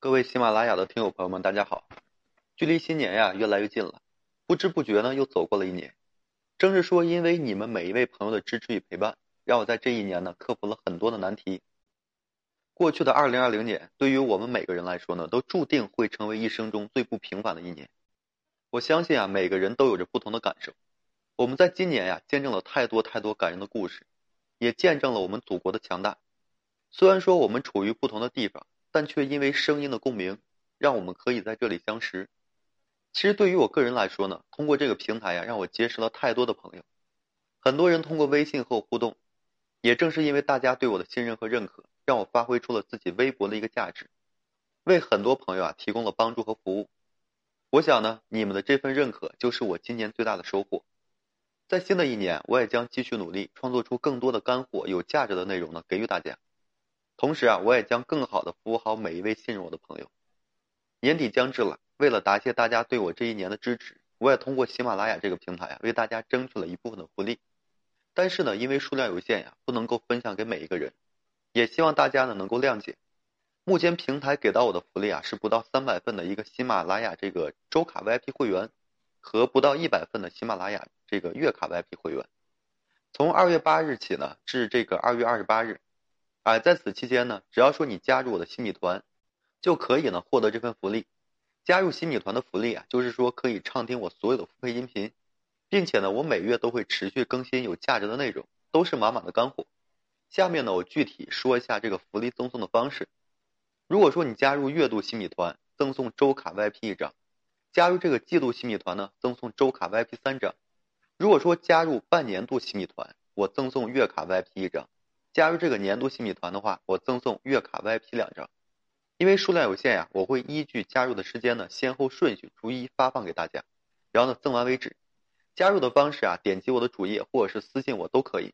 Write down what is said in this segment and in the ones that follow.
各位喜马拉雅的听友朋友们，大家好！距离新年呀越来越近了，不知不觉呢又走过了一年。正是说，因为你们每一位朋友的支持与陪伴，让我在这一年呢克服了很多的难题。过去的二零二零年，对于我们每个人来说呢，都注定会成为一生中最不平凡的一年。我相信啊，每个人都有着不同的感受。我们在今年呀，见证了太多太多感人的故事，也见证了我们祖国的强大。虽然说我们处于不同的地方，但却因为声音的共鸣，让我们可以在这里相识。其实对于我个人来说呢，通过这个平台呀，让我结识了太多的朋友。很多人通过微信和我互动，也正是因为大家对我的信任和认可，让我发挥出了自己微薄的一个价值，为很多朋友啊提供了帮助和服务。我想呢，你们的这份认可就是我今年最大的收获。在新的一年，我也将继续努力，创作出更多的干货、有价值的内容呢，给予大家。同时啊，我也将更好的服务好每一位信任我的朋友。年底将至了，为了答谢大家对我这一年的支持，我也通过喜马拉雅这个平台啊，为大家争取了一部分的福利。但是呢，因为数量有限呀，不能够分享给每一个人，也希望大家呢能够谅解。目前平台给到我的福利啊，是不到三百份的一个喜马拉雅这个周卡 VIP 会员，和不到一百份的喜马拉雅这个月卡 VIP 会员。从二月八日起呢，至这个二月二十八日。哎，在此期间呢，只要说你加入我的新米团，就可以呢获得这份福利。加入新米团的福利啊，就是说可以畅听我所有的付费音频，并且呢，我每月都会持续更新有价值的内容，都是满满的干货。下面呢，我具体说一下这个福利赠送的方式。如果说你加入月度新米团，赠送周卡 VIP 一张；加入这个季度新米团呢，赠送周卡 VIP 三张。如果说加入半年度新米团，我赠送月卡 VIP 一张。加入这个年度新米团的话，我赠送月卡 VIP 两张。因为数量有限呀，我会依据加入的时间呢，先后顺序逐一发放给大家，然后呢赠完为止。加入的方式啊，点击我的主页或者是私信我都可以。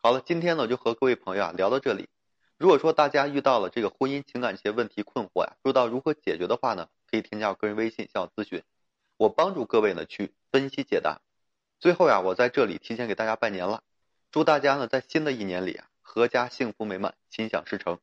好了，今天呢就和各位朋友啊聊到这里。如果说大家遇到了这个婚姻情感一些问题困惑呀，不知道如何解决的话呢，可以添加我个人微信向我咨询，我帮助各位呢去分析解答。最后呀，我在这里提前给大家拜年了，祝大家呢在新的一年里啊。阖家幸福美满，心想事成。